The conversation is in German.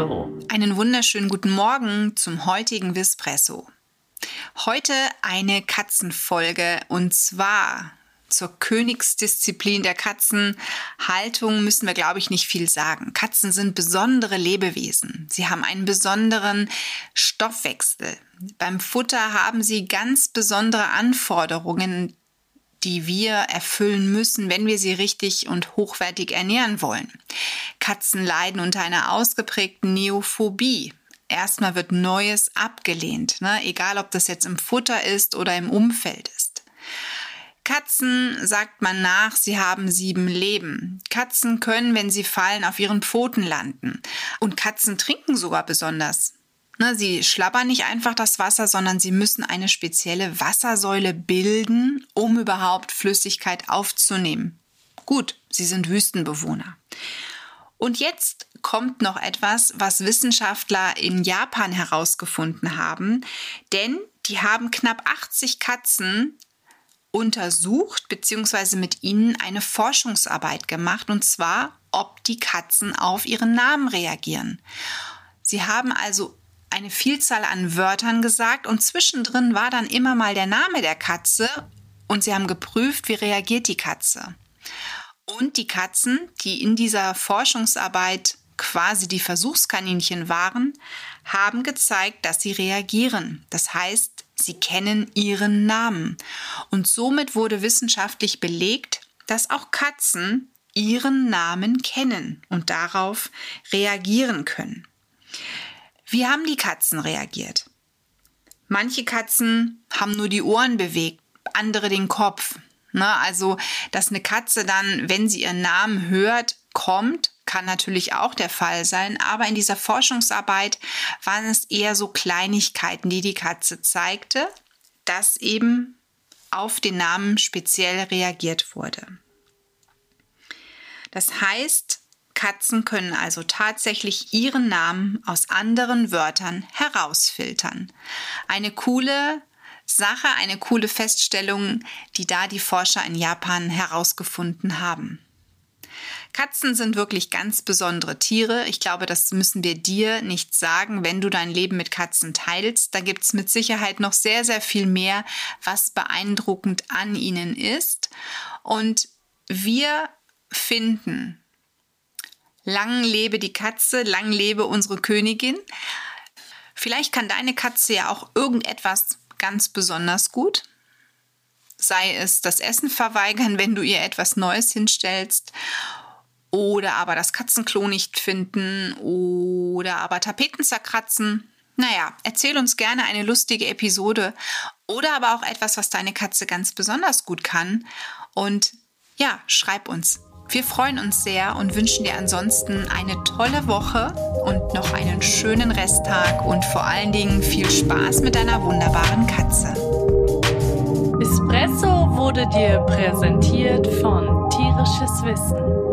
Vispresso. Einen wunderschönen guten Morgen zum heutigen Vispresso. Heute eine Katzenfolge und zwar zur Königsdisziplin der Katzenhaltung müssen wir, glaube ich, nicht viel sagen. Katzen sind besondere Lebewesen. Sie haben einen besonderen Stoffwechsel. Beim Futter haben sie ganz besondere Anforderungen, die wir erfüllen müssen, wenn wir sie richtig und hochwertig ernähren wollen. Katzen leiden unter einer ausgeprägten Neophobie. Erstmal wird Neues abgelehnt, ne? egal ob das jetzt im Futter ist oder im Umfeld ist. Katzen sagt man nach, sie haben sieben Leben. Katzen können, wenn sie fallen, auf ihren Pfoten landen. Und Katzen trinken sogar besonders. Ne, sie schlabbern nicht einfach das Wasser, sondern sie müssen eine spezielle Wassersäule bilden, um überhaupt Flüssigkeit aufzunehmen. Gut, sie sind Wüstenbewohner. Und jetzt kommt noch etwas, was Wissenschaftler in Japan herausgefunden haben, denn die haben knapp 80 Katzen untersucht bzw. mit ihnen eine Forschungsarbeit gemacht, und zwar, ob die Katzen auf ihren Namen reagieren. Sie haben also eine Vielzahl an Wörtern gesagt und zwischendrin war dann immer mal der Name der Katze und sie haben geprüft, wie reagiert die Katze. Und die Katzen, die in dieser Forschungsarbeit quasi die Versuchskaninchen waren, haben gezeigt, dass sie reagieren. Das heißt, sie kennen ihren Namen. Und somit wurde wissenschaftlich belegt, dass auch Katzen ihren Namen kennen und darauf reagieren können. Wie haben die Katzen reagiert? Manche Katzen haben nur die Ohren bewegt, andere den Kopf. Ne? Also, dass eine Katze dann, wenn sie ihren Namen hört, kommt, kann natürlich auch der Fall sein, aber in dieser Forschungsarbeit waren es eher so Kleinigkeiten, die die Katze zeigte, dass eben auf den Namen speziell reagiert wurde. Das heißt, Katzen können also tatsächlich ihren Namen aus anderen Wörtern herausfiltern. Eine coole Sache, eine coole Feststellung, die da die Forscher in Japan herausgefunden haben. Katzen sind wirklich ganz besondere Tiere. Ich glaube, das müssen wir dir nicht sagen, wenn du dein Leben mit Katzen teilst. Da gibt es mit Sicherheit noch sehr, sehr viel mehr, was beeindruckend an ihnen ist. Und wir finden, Lang lebe die Katze, lang lebe unsere Königin. Vielleicht kann deine Katze ja auch irgendetwas ganz besonders gut. Sei es das Essen verweigern, wenn du ihr etwas Neues hinstellst. Oder aber das Katzenklo nicht finden. Oder aber Tapeten zerkratzen. Naja, erzähl uns gerne eine lustige Episode. Oder aber auch etwas, was deine Katze ganz besonders gut kann. Und ja, schreib uns. Wir freuen uns sehr und wünschen dir ansonsten eine tolle Woche und noch einen schönen Resttag und vor allen Dingen viel Spaß mit deiner wunderbaren Katze. Espresso wurde dir präsentiert von Tierisches Wissen.